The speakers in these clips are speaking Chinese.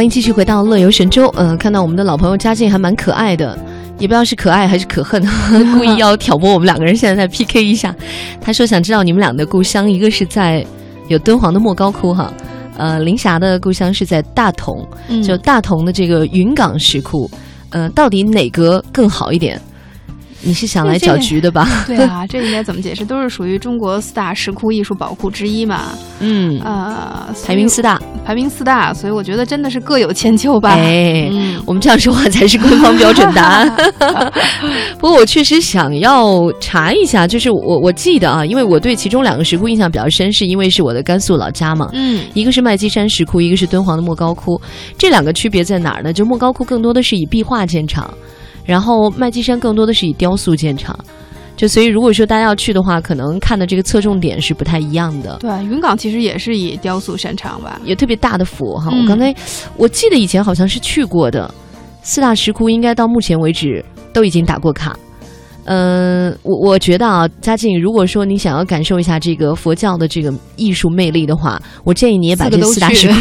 欢迎继续回到乐游神州。呃，看到我们的老朋友嘉靖还蛮可爱的，也不知道是可爱还是可恨，故意要挑拨我们两个人现在在 PK 一下。他说想知道你们俩的故乡，一个是在有敦煌的莫高窟哈，呃，林霞的故乡是在大同，嗯就大同的这个云冈石窟，呃，到底哪个更好一点？你是想来搅局的吧？对啊，这应该怎么解释？都是属于中国四大石窟艺术宝库之一嘛。嗯，呃，排名四大。排名四大，所以我觉得真的是各有千秋吧。哎，嗯，我们这样说话才是官方标准答案。不过我确实想要查一下，就是我我记得啊，因为我对其中两个石窟印象比较深，是因为是我的甘肃老家嘛。嗯，一个是麦积山石窟，一个是敦煌的莫高窟。这两个区别在哪儿呢？就莫高窟更多的是以壁画见长，然后麦积山更多的是以雕塑见长。就所以，如果说大家要去的话，可能看的这个侧重点是不太一样的。对，云冈其实也是以雕塑擅长吧。也特别大的佛哈。嗯我刚才我记得以前好像是去过的，四大石窟应该到目前为止都已经打过卡。嗯、我我觉得啊，嘉靖，如果说你想要感受一下这个佛教的这个艺术魅力的话，我建议你也把这四大石窟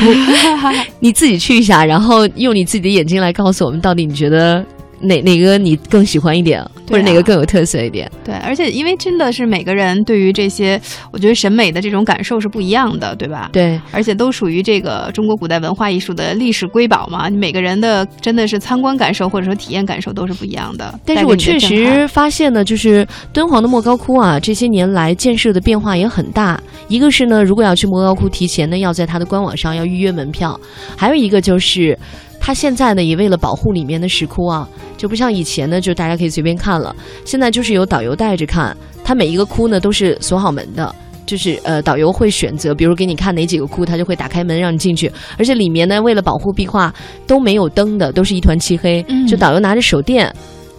你自己去一下，然后用你自己的眼睛来告诉我们，到底你觉得哪哪个你更喜欢一点，或者哪个更有特色一点。对，而且因为真的是每个人对于这些，我觉得审美的这种感受是不一样的，对吧？对，而且都属于这个中国古代文化艺术的历史瑰宝嘛，你每个人的真的是参观感受或者说体验感受都是不一样的。但是我确实发现呢，就是敦煌的莫高窟啊，这些年来建设的变化也很大。一个是呢，如果要去莫高窟，提前呢要在它的官网上要预约门票；还有一个就是，它现在呢也为了保护里面的石窟啊，就不像以前呢，就大家可以随便看了，现在就是有导游带着看，它每一个窟呢都是锁好门的。就是呃，导游会选择，比如给你看哪几个窟，他就会打开门让你进去。而且里面呢，为了保护壁画，都没有灯的，都是一团漆黑。嗯就导游拿着手电，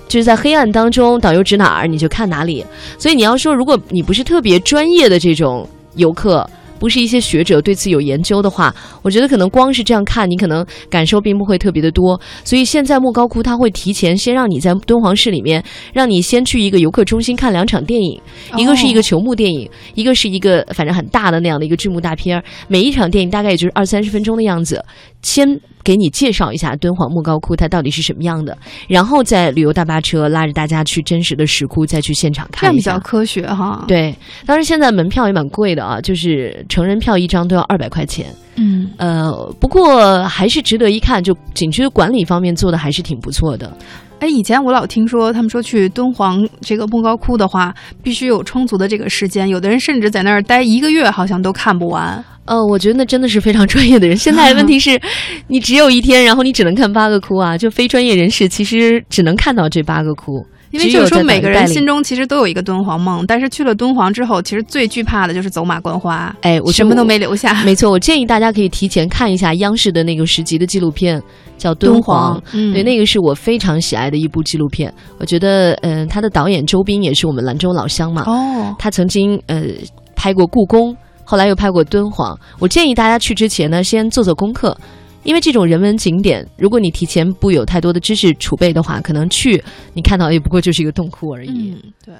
就是在黑暗当中，导游指哪儿你就看哪里。所以你要说，如果你不是特别专业的这种游客，不是一些学者对此有研究的话，我觉得可能光是这样看，你可能感受并不会特别的多。所以现在莫高窟它会提前先让你在敦煌市里面，让你先去一个游客中心看两场电影，一个是一个球幕电影，一个是一个反正很大的那样的一个剧目大片儿。每一场电影大概也就是二三十分钟的样子，先给你介绍一下敦煌莫高窟它到底是什么样的，然后再旅游大巴车拉着大家去真实的石窟，再去现场这样看一下。比较科学哈。，对，当然现在门票也蛮贵的啊，就是成人票一张都要二百块钱。嗯，呃，不过还是值得一看，就景区的管理方面做的还是挺不错的。哎，以前我老听说他们说去敦煌这个莫高窟的话，必须有充足的这个时间，有的人甚至在那儿待一个月，好像都看不完。呃，我觉得那真的是非常专业的人。现在问题是，你只有一天，然后你只能看八个窟啊，就非专业人士其实只能看到这八个窟。因为就是说，每个人心中其实都有一个敦煌梦，但是去了敦煌之后，其实最惧怕的就是走马观花，哎，我什么都没留下。没错，我建议大家可以提前看一下央视的那个十集的纪录片，叫《敦。煌，嗯，对，那个是我非常喜爱的一部纪录片。我觉得，嗯、他的导演周斌也是我们兰州老乡嘛，哦，他曾经呃拍过故宫，后来又拍过敦煌。我建议大家去之前呢，先做做功课，因为这种人文景点，如果你提前不有太多的知识储备的话，可能去你看到也不过就是一个洞窟而已。对。